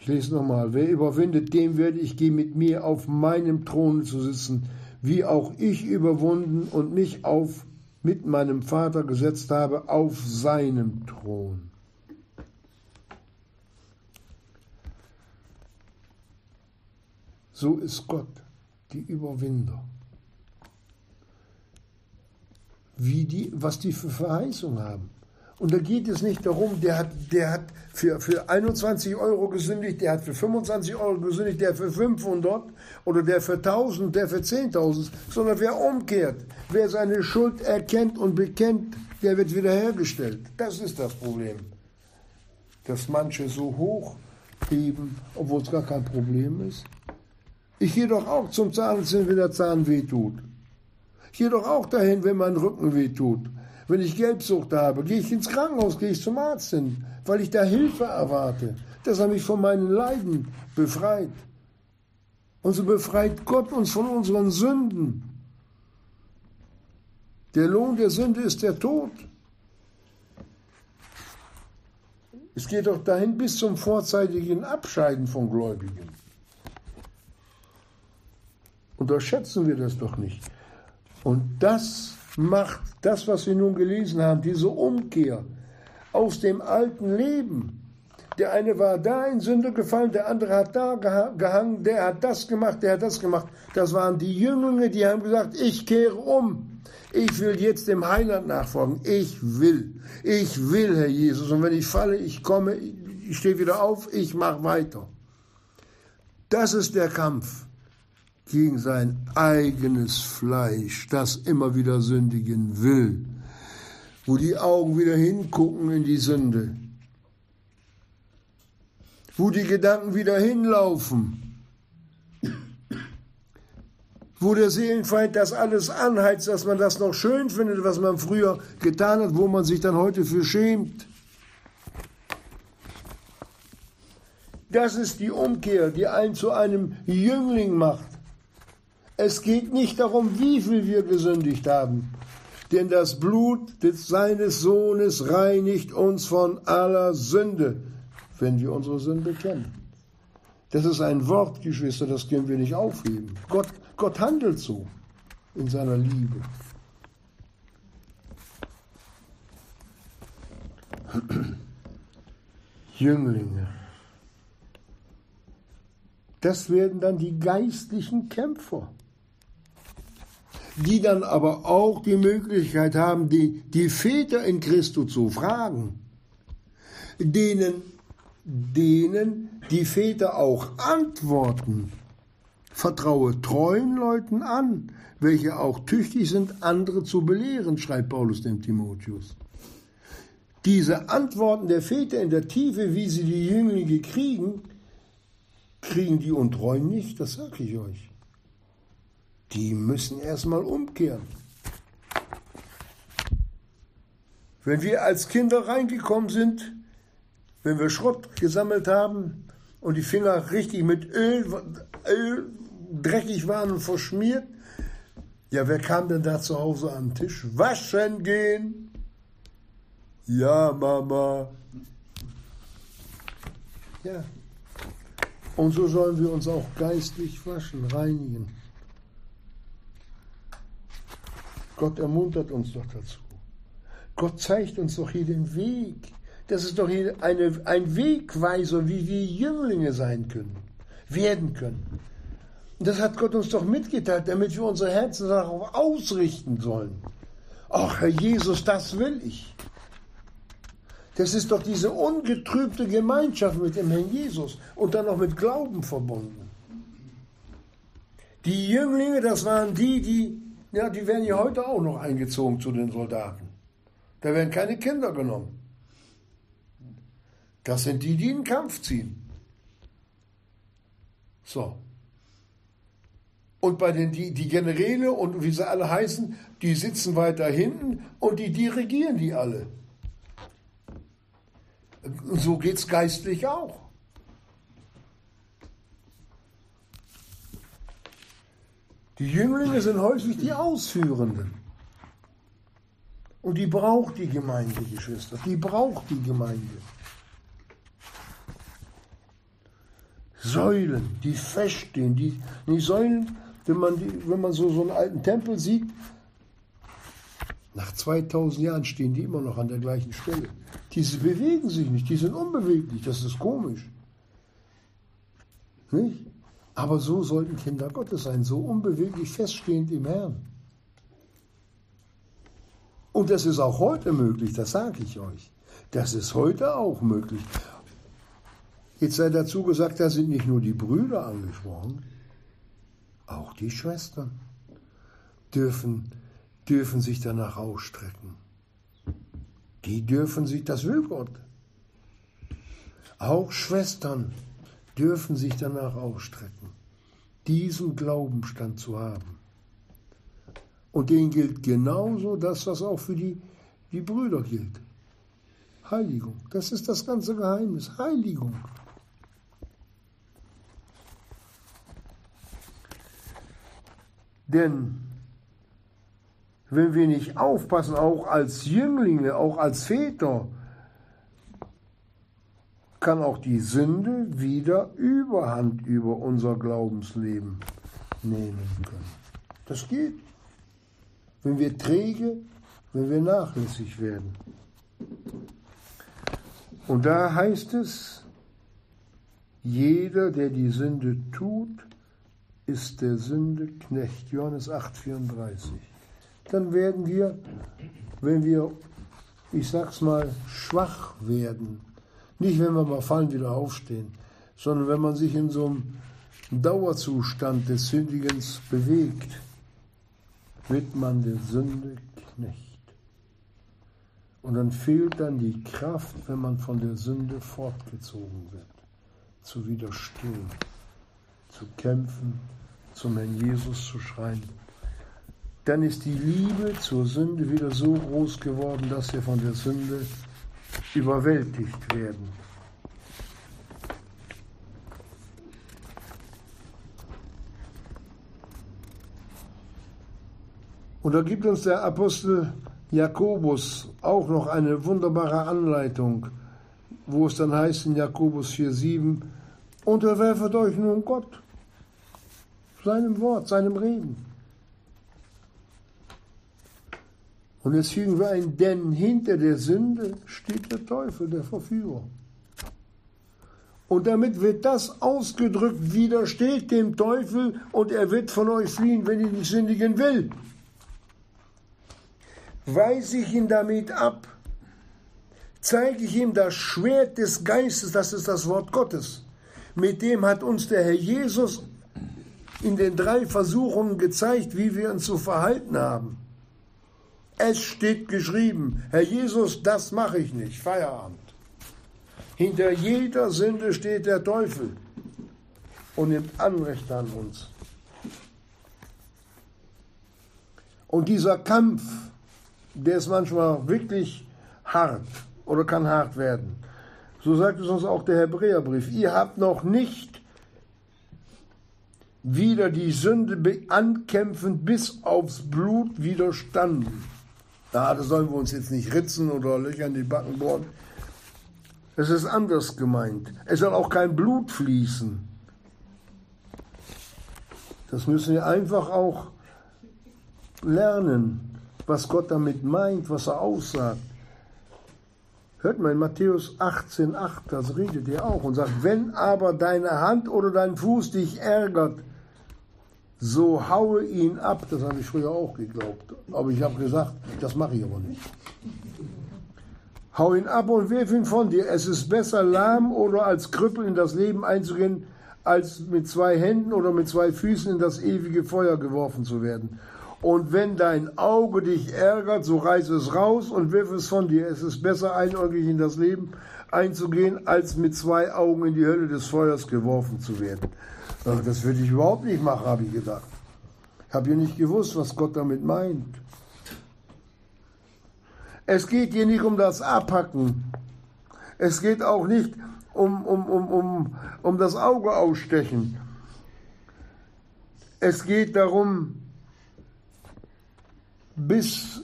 Speaker 2: Ich lese nochmal. Wer überwindet, dem werde ich geben, mit mir auf meinem Throne zu sitzen, wie auch ich überwunden und mich auf mit meinem Vater gesetzt habe auf seinem Thron. So ist Gott, die Überwinder. Wie die, was die für Verheißung haben. Und da geht es nicht darum, der hat, der hat für, für 21 Euro gesündigt, der hat für 25 Euro gesündigt, der für 500 oder der für 1000, der für 10.000, sondern wer umkehrt, wer seine Schuld erkennt und bekennt, der wird wiederhergestellt. Das ist das Problem. Dass manche so hoch heben, obwohl es gar kein Problem ist. Ich gehe doch auch zum Zahnarzt wenn der Zahn weh tut. Ich gehe doch auch dahin, wenn mein Rücken weh tut. Wenn ich Gelbsucht habe, gehe ich ins Krankenhaus, gehe ich zum Arzt hin, weil ich da Hilfe erwarte, dass er mich von meinen Leiden befreit. Und so befreit Gott uns von unseren Sünden. Der Lohn der Sünde ist der Tod. Es geht doch dahin bis zum vorzeitigen Abscheiden von Gläubigen. Unterschätzen wir das doch nicht. Und das macht das, was wir nun gelesen haben, diese Umkehr aus dem alten Leben. Der eine war da in Sünde gefallen, der andere hat da gehangen, der hat das gemacht, der hat das gemacht. Das waren die Jünglinge, die haben gesagt, ich kehre um. Ich will jetzt dem Heiland nachfolgen. Ich will. Ich will, Herr Jesus. Und wenn ich falle, ich komme, ich stehe wieder auf, ich mache weiter. Das ist der Kampf gegen sein eigenes Fleisch, das immer wieder sündigen will, wo die Augen wieder hingucken in die Sünde, wo die Gedanken wieder hinlaufen, wo der Seelenfeind das alles anheizt, dass man das noch schön findet, was man früher getan hat, wo man sich dann heute für schämt. Das ist die Umkehr, die einen zu einem Jüngling macht. Es geht nicht darum, wie viel wir gesündigt haben, denn das Blut des seines Sohnes reinigt uns von aller Sünde, wenn wir unsere Sünde kennen. Das ist ein Wort, Geschwister, das können wir nicht aufheben. Gott, Gott handelt so in seiner Liebe. Jünglinge. Das werden dann die geistlichen Kämpfer die dann aber auch die Möglichkeit haben, die, die Väter in Christus zu fragen, denen, denen die Väter auch antworten. Vertraue treuen Leuten an, welche auch tüchtig sind, andere zu belehren, schreibt Paulus dem Timotheus. Diese Antworten der Väter in der Tiefe, wie sie die Jünglinge kriegen, kriegen die Untreuen nicht, das sage ich euch die müssen erstmal umkehren. Wenn wir als Kinder reingekommen sind, wenn wir Schrott gesammelt haben und die Finger richtig mit Öl, Öl dreckig waren und verschmiert, ja, wer kam denn da zu Hause am Tisch? Waschen gehen. Ja, Mama. Ja. Und so sollen wir uns auch geistlich waschen, reinigen. Gott ermuntert uns doch dazu. Gott zeigt uns doch hier den Weg. Das ist doch hier eine, ein Wegweiser, wie wir Jünglinge sein können, werden können. Und das hat Gott uns doch mitgeteilt, damit wir unsere Herzen darauf ausrichten sollen. Ach, Herr Jesus, das will ich. Das ist doch diese ungetrübte Gemeinschaft mit dem Herrn Jesus und dann noch mit Glauben verbunden. Die Jünglinge, das waren die, die ja, die werden ja heute auch noch eingezogen zu den Soldaten. Da werden keine Kinder genommen. Das sind die, die in den Kampf ziehen. So. Und bei den die, die Generäle und wie sie alle heißen, die sitzen weiter hinten und die dirigieren die alle. So geht es geistlich auch. Die Jünglinge sind häufig die Ausführenden. Und die braucht die Gemeinde, Geschwister. Die braucht die Gemeinde. Säulen, die feststehen, die, die Säulen, wenn man, die, wenn man so, so einen alten Tempel sieht, nach 2000 Jahren stehen die immer noch an der gleichen Stelle. Diese bewegen sich nicht, die sind unbeweglich, das ist komisch. Nicht? Aber so sollten Kinder Gottes sein, so unbeweglich feststehend im Herrn. Und das ist auch heute möglich, das sage ich euch. Das ist heute auch möglich. Jetzt sei dazu gesagt, da sind nicht nur die Brüder angesprochen, auch die Schwestern dürfen, dürfen sich danach ausstrecken. Die dürfen sich, das will Gott. Auch Schwestern dürfen sich danach ausstrecken, diesen Glaubenstand zu haben. Und denen gilt genauso das, was auch für die, die Brüder gilt. Heiligung. Das ist das ganze Geheimnis. Heiligung. Denn wenn wir nicht aufpassen, auch als Jünglinge, auch als Väter, kann auch die Sünde wieder Überhand über unser Glaubensleben nehmen können. Das geht. Wenn wir träge, wenn wir nachlässig werden. Und da heißt es, jeder, der die Sünde tut, ist der Sünde Knecht. Johannes 8,34. Dann werden wir, wenn wir, ich sag's mal, schwach werden, nicht wenn wir mal fallen, wieder aufstehen, sondern wenn man sich in so einem Dauerzustand des Sündigens bewegt, wird man der Sünde Knecht. Und dann fehlt dann die Kraft, wenn man von der Sünde fortgezogen wird, zu widerstehen, zu kämpfen, zum Herrn Jesus zu schreien. Dann ist die Liebe zur Sünde wieder so groß geworden, dass wir von der Sünde überwältigt werden. Und da gibt uns der Apostel Jakobus auch noch eine wunderbare Anleitung, wo es dann heißt in Jakobus 4,7: Unterwerfet euch nun Gott, seinem Wort, seinem Reden. Und jetzt fügen wir ein Denn hinter der Sünde steht der Teufel, der Verführer. Und damit wird das ausgedrückt, widersteht dem Teufel und er wird von euch fliehen, wenn ihr nicht sündigen will weise ich ihn damit ab, zeige ich ihm das Schwert des Geistes, das ist das Wort Gottes. Mit dem hat uns der Herr Jesus in den drei Versuchungen gezeigt, wie wir uns zu verhalten haben. Es steht geschrieben, Herr Jesus, das mache ich nicht, Feierabend. Hinter jeder Sünde steht der Teufel und nimmt Anrecht an uns. Und dieser Kampf, der ist manchmal wirklich hart oder kann hart werden. So sagt es uns auch der Hebräerbrief. Ihr habt noch nicht wieder die Sünde ankämpfend bis aufs Blut widerstanden. Da sollen wir uns jetzt nicht ritzen oder Löcher in die Backen bohren. Es ist anders gemeint. Es soll auch kein Blut fließen. Das müssen wir einfach auch lernen was Gott damit meint, was er aussagt. Hört mal in Matthäus 18,8, das redet er auch und sagt, wenn aber deine Hand oder dein Fuß dich ärgert, so haue ihn ab. Das habe ich früher auch geglaubt. Aber ich habe gesagt, das mache ich aber nicht. Hau ihn ab und wirf ihn von dir. Es ist besser, lahm oder als Krüppel in das Leben einzugehen, als mit zwei Händen oder mit zwei Füßen in das ewige Feuer geworfen zu werden. Und wenn dein Auge dich ärgert, so reiß es raus und wirf es von dir. Es ist besser, einäugig in das Leben einzugehen, als mit zwei Augen in die Hölle des Feuers geworfen zu werden. Das würde ich überhaupt nicht machen, habe ich gedacht. Ich habe ja nicht gewusst, was Gott damit meint. Es geht hier nicht um das Abhacken. Es geht auch nicht um, um, um, um, um das Auge ausstechen. Es geht darum, bis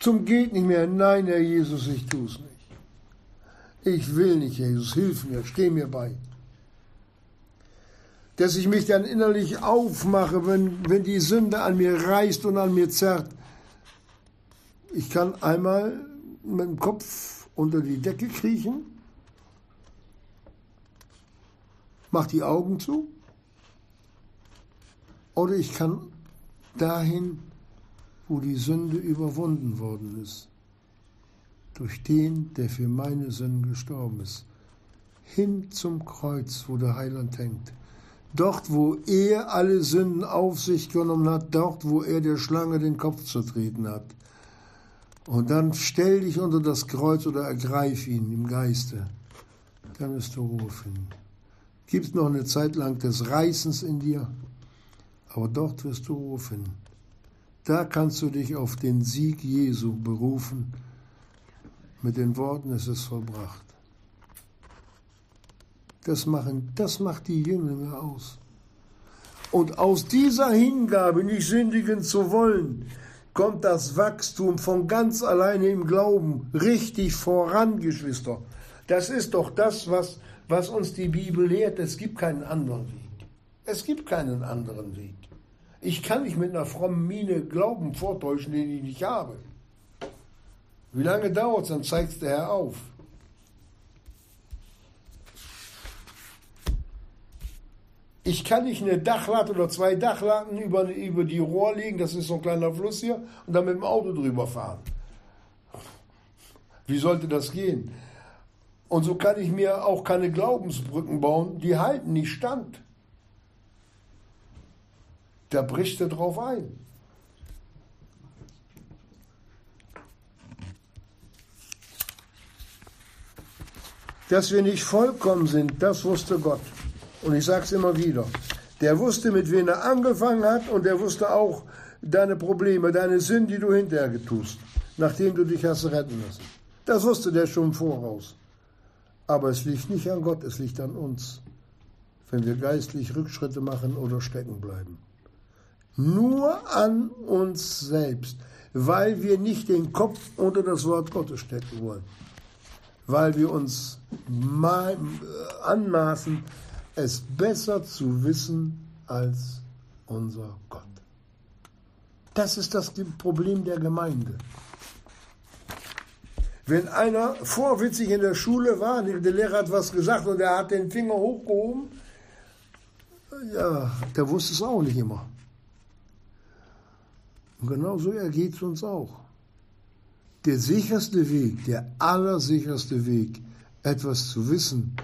Speaker 2: zum geht nicht mehr. Nein, Herr Jesus, ich tue es nicht. Ich will nicht, Jesus, hilf mir, steh mir bei. Dass ich mich dann innerlich aufmache, wenn, wenn die Sünde an mir reißt und an mir zerrt. Ich kann einmal mit dem Kopf unter die Decke kriechen, mach die Augen zu Oder ich kann dahin, wo die Sünde überwunden worden ist. Durch den, der für meine Sünden gestorben ist. Hin zum Kreuz, wo der Heiland hängt. Dort, wo er alle Sünden auf sich genommen hat, dort, wo er der Schlange den Kopf zertreten hat. Und dann stell dich unter das Kreuz oder ergreif ihn im Geiste. Dann wirst du Ruhe finden. Gibt noch eine Zeit lang des Reißens in dir, aber dort wirst du Ruhe finden. Da kannst du dich auf den Sieg Jesu berufen mit den Worten, es ist vollbracht. Das, machen, das macht die Jünglinge aus. Und aus dieser Hingabe, nicht sündigen zu wollen, kommt das Wachstum von ganz alleine im Glauben richtig voran, Geschwister. Das ist doch das, was, was uns die Bibel lehrt. Es gibt keinen anderen Weg. Es gibt keinen anderen Weg. Ich kann nicht mit einer frommen Miene Glauben vortäuschen, den ich nicht habe. Wie lange dauert es, dann zeigt der Herr auf. Ich kann nicht eine Dachlatte oder zwei Dachlatten über, über die Rohr legen, das ist so ein kleiner Fluss hier, und dann mit dem Auto drüber fahren. Wie sollte das gehen? Und so kann ich mir auch keine Glaubensbrücken bauen, die halten nicht stand. Da bricht er drauf ein. Dass wir nicht vollkommen sind, das wusste Gott. Und ich sage es immer wieder. Der wusste, mit wem er angefangen hat und der wusste auch deine Probleme, deine Sünden, die du hinterher tust, nachdem du dich hast retten lassen. Das wusste der schon voraus. Aber es liegt nicht an Gott, es liegt an uns, wenn wir geistlich Rückschritte machen oder stecken bleiben. Nur an uns selbst, weil wir nicht den Kopf unter das Wort Gottes stecken wollen, weil wir uns äh, anmaßen, es besser zu wissen als unser Gott. Das ist das Problem der Gemeinde. Wenn einer vorwitzig in der Schule war, der Lehrer hat was gesagt und er hat den Finger hochgehoben, ja, der wusste es auch nicht immer. Und genau so ergeht es uns auch. Der sicherste Weg, der allersicherste Weg, etwas zu wissen,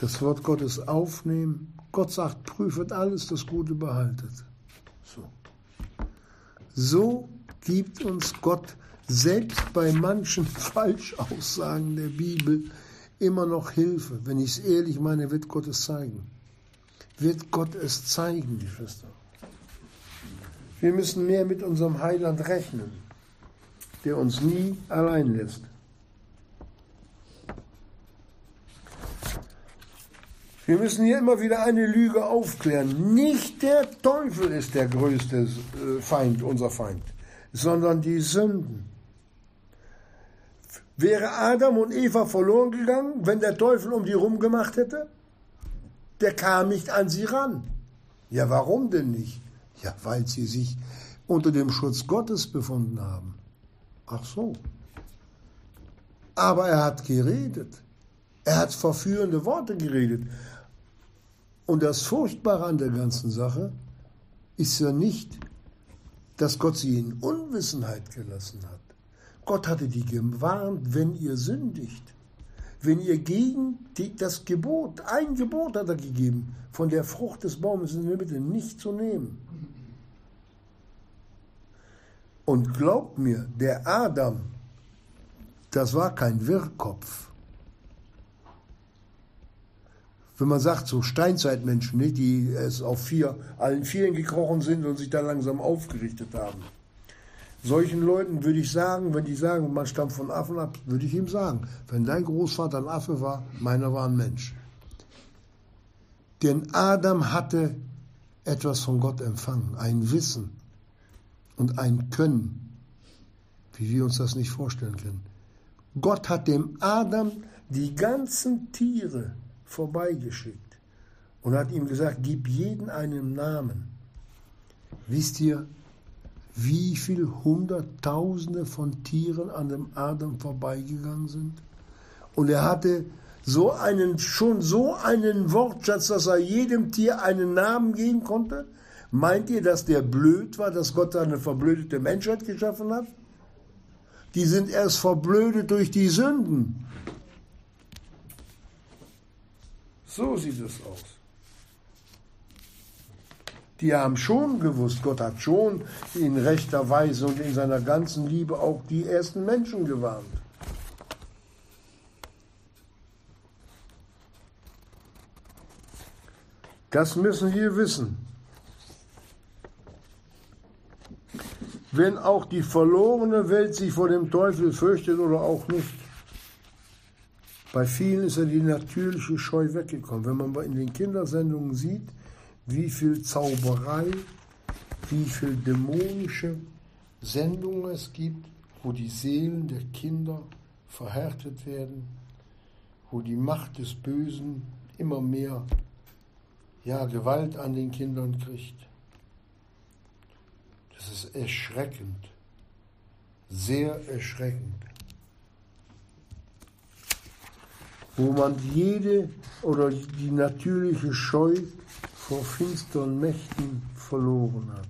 Speaker 2: das Wort Gottes aufnehmen. Gott sagt, prüfet alles, das Gute behaltet. So. So gibt uns Gott selbst bei manchen Falschaussagen der Bibel immer noch Hilfe. Wenn ich es ehrlich meine, wird Gott es zeigen. Wird Gott es zeigen, die Schwester. Wir müssen mehr mit unserem Heiland rechnen, der uns nie allein lässt. Wir müssen hier immer wieder eine Lüge aufklären. Nicht der Teufel ist der größte äh, Feind, unser Feind, sondern die Sünden. Wäre Adam und Eva verloren gegangen, wenn der Teufel um die rum gemacht hätte? Der kam nicht an sie ran. Ja, warum denn nicht? Ja, weil sie sich unter dem Schutz Gottes befunden haben. Ach so. Aber er hat geredet. Er hat verführende Worte geredet. Und das Furchtbare an der ganzen Sache ist ja nicht, dass Gott sie in Unwissenheit gelassen hat. Gott hatte die gewarnt, wenn ihr sündigt, wenn ihr gegen die, das Gebot, ein Gebot hat er gegeben, von der Frucht des Baumes in der Mitte nicht zu nehmen. Und glaubt mir, der Adam, das war kein Wirrkopf. Wenn man sagt, so Steinzeitmenschen, nicht, die es auf vier, allen Vieren gekrochen sind und sich dann langsam aufgerichtet haben. Solchen Leuten würde ich sagen, wenn die sagen, man stammt von Affen ab, würde ich ihm sagen, wenn dein Großvater ein Affe war, meiner war ein Mensch. Denn Adam hatte etwas von Gott empfangen, ein Wissen und ein Können, wie wir uns das nicht vorstellen können. Gott hat dem Adam die ganzen Tiere vorbeigeschickt und hat ihm gesagt, gib jeden einen Namen. Wisst ihr, wie viele Hunderttausende von Tieren an dem Adam vorbeigegangen sind? Und er hatte so einen, schon so einen Wortschatz, dass er jedem Tier einen Namen geben konnte. Meint ihr, dass der blöd war, dass Gott eine verblödete Menschheit geschaffen hat? Die sind erst verblödet durch die Sünden. So sieht es aus. Die haben schon gewusst, Gott hat schon in rechter Weise und in seiner ganzen Liebe auch die ersten Menschen gewarnt. Das müssen wir wissen. Wenn auch die verlorene Welt sich vor dem Teufel fürchtet oder auch nicht. Bei vielen ist ja die natürliche Scheu weggekommen. Wenn man in den Kindersendungen sieht, wie viel Zauberei, wie viel dämonische Sendungen es gibt, wo die Seelen der Kinder verhärtet werden, wo die Macht des Bösen immer mehr ja, Gewalt an den Kindern kriegt. Das ist erschreckend, sehr erschreckend. Wo man jede oder die natürliche Scheu vor finsteren Mächten verloren hat.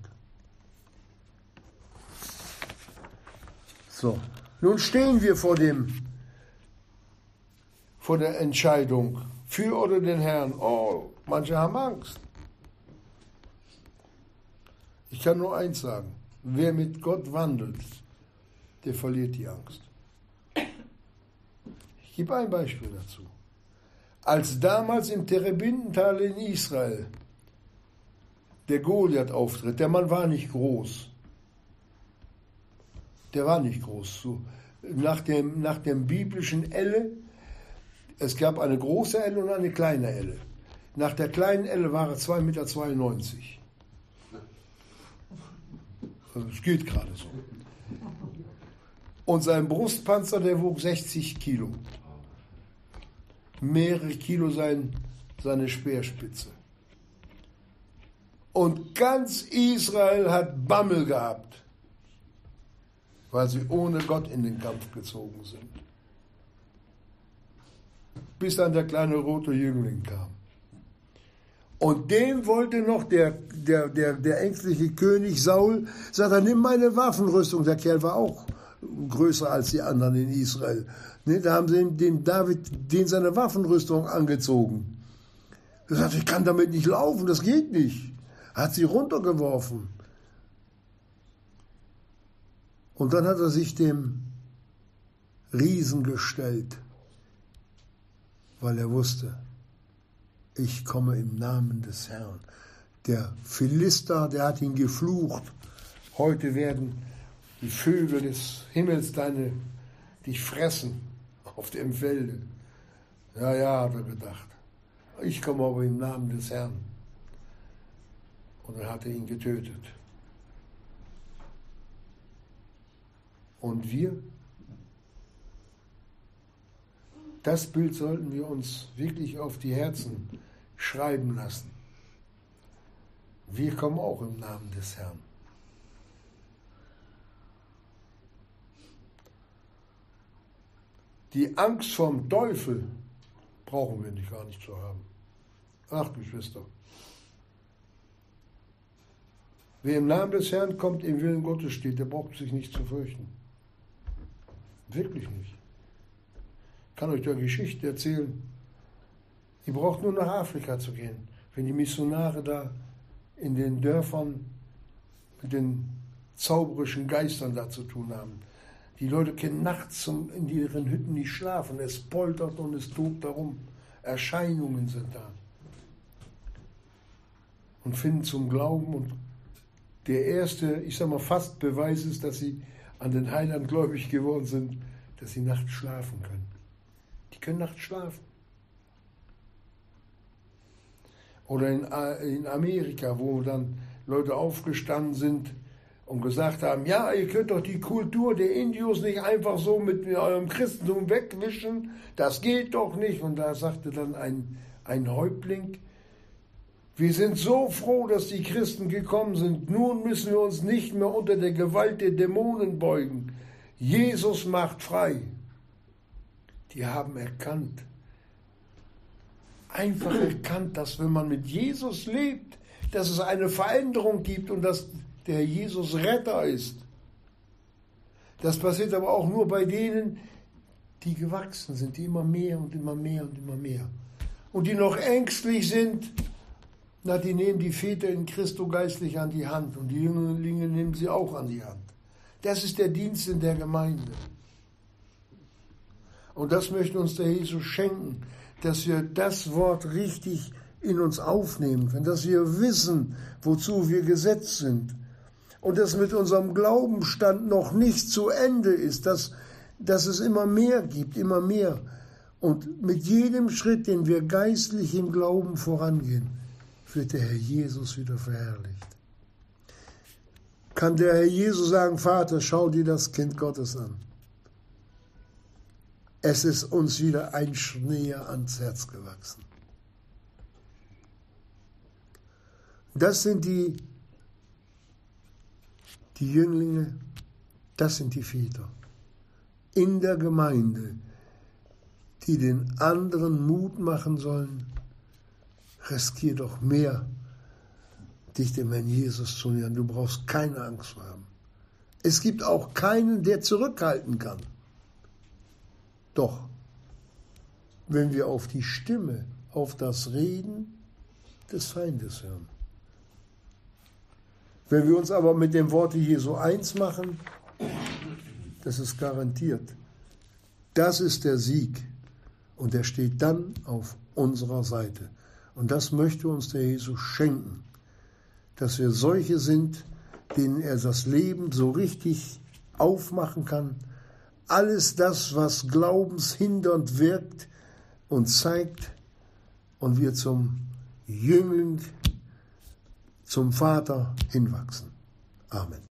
Speaker 2: So, nun stehen wir vor dem, vor der Entscheidung für oder den Herrn. Oh, manche haben Angst. Ich kann nur eins sagen, wer mit Gott wandelt, der verliert die Angst. Gebe ein Beispiel dazu. Als damals im Terebintental in Israel der Goliath auftritt, der Mann war nicht groß. Der war nicht groß. So, nach, dem, nach dem biblischen Elle, es gab eine große Elle und eine kleine Elle. Nach der kleinen Elle war er 2,92 Meter. Also es geht gerade so. Und sein Brustpanzer, der wog 60 Kilo. Mehrere Kilo sein, seine Speerspitze. Und ganz Israel hat Bammel gehabt, weil sie ohne Gott in den Kampf gezogen sind. Bis dann der kleine rote Jüngling kam. Und dem wollte noch der, der, der, der ängstliche König Saul, sagt er, nimm meine Waffenrüstung. Der Kerl war auch größer als die anderen in Israel. Ne, da haben sie dem David den seine Waffenrüstung angezogen. Er sagt, ich kann damit nicht laufen, das geht nicht. Hat sie runtergeworfen. Und dann hat er sich dem Riesen gestellt, weil er wusste, ich komme im Namen des Herrn. Der Philister, der hat ihn geflucht. Heute werden die Vögel des Himmels deine, dich fressen auf dem Felde. Ja, ja, hat er gedacht. Ich komme aber im Namen des Herrn. Und er hatte ihn getötet. Und wir? Das Bild sollten wir uns wirklich auf die Herzen schreiben lassen. Wir kommen auch im Namen des Herrn. Die Angst vom Teufel brauchen wir nicht gar nicht zu haben. Ach, Geschwister. Wer im Namen des Herrn kommt, im Willen Gottes steht, der braucht sich nicht zu fürchten. Wirklich nicht. Ich kann euch da Geschichte erzählen. Ihr braucht nur nach Afrika zu gehen. Wenn die Missionare da in den Dörfern mit den zauberischen Geistern da zu tun haben. Die Leute können nachts in ihren Hütten nicht schlafen. Es poltert und es tobt darum. Erscheinungen sind da. Und finden zum Glauben. Und der erste, ich sag mal, fast Beweis ist, dass sie an den Heiland gläubig geworden sind, dass sie nachts schlafen können. Die können nachts schlafen. Oder in, äh, in Amerika, wo dann Leute aufgestanden sind und gesagt haben, ja, ihr könnt doch die Kultur der Indios nicht einfach so mit eurem Christentum wegwischen, das geht doch nicht. Und da sagte dann ein, ein Häuptling, wir sind so froh, dass die Christen gekommen sind. Nun müssen wir uns nicht mehr unter der Gewalt der Dämonen beugen. Jesus macht frei. Die haben erkannt, einfach erkannt, dass wenn man mit Jesus lebt, dass es eine Veränderung gibt und dass der Jesus Retter ist. Das passiert aber auch nur bei denen, die gewachsen sind, die immer mehr und immer mehr und immer mehr. Und die noch ängstlich sind, na, die nehmen die Väter in Christo geistlich an die Hand und die Jünglinge nehmen sie auch an die Hand. Das ist der Dienst in der Gemeinde. Und das möchte uns der Jesus schenken, dass wir das Wort richtig in uns aufnehmen können, dass wir wissen, wozu wir gesetzt sind. Und dass mit unserem Glaubenstand noch nicht zu Ende ist, dass, dass es immer mehr gibt, immer mehr. Und mit jedem Schritt, den wir geistlich im Glauben vorangehen, wird der Herr Jesus wieder verherrlicht. Kann der Herr Jesus sagen, Vater, schau dir das Kind Gottes an. Es ist uns wieder ein Schnee ans Herz gewachsen. Das sind die, die Jünglinge, das sind die Väter in der Gemeinde, die den anderen Mut machen sollen, riskier doch mehr, dich dem Herrn Jesus zu nähern. Du brauchst keine Angst zu haben. Es gibt auch keinen, der zurückhalten kann. Doch, wenn wir auf die Stimme, auf das Reden des Feindes hören. Wenn wir uns aber mit dem Worte Jesu eins machen, das ist garantiert. Das ist der Sieg. Und er steht dann auf unserer Seite. Und das möchte uns der Jesus schenken, dass wir solche sind, denen er das Leben so richtig aufmachen kann. Alles das, was glaubenshindernd wirkt und zeigt und wir zum Jüngling, zum Vater hinwachsen. Amen.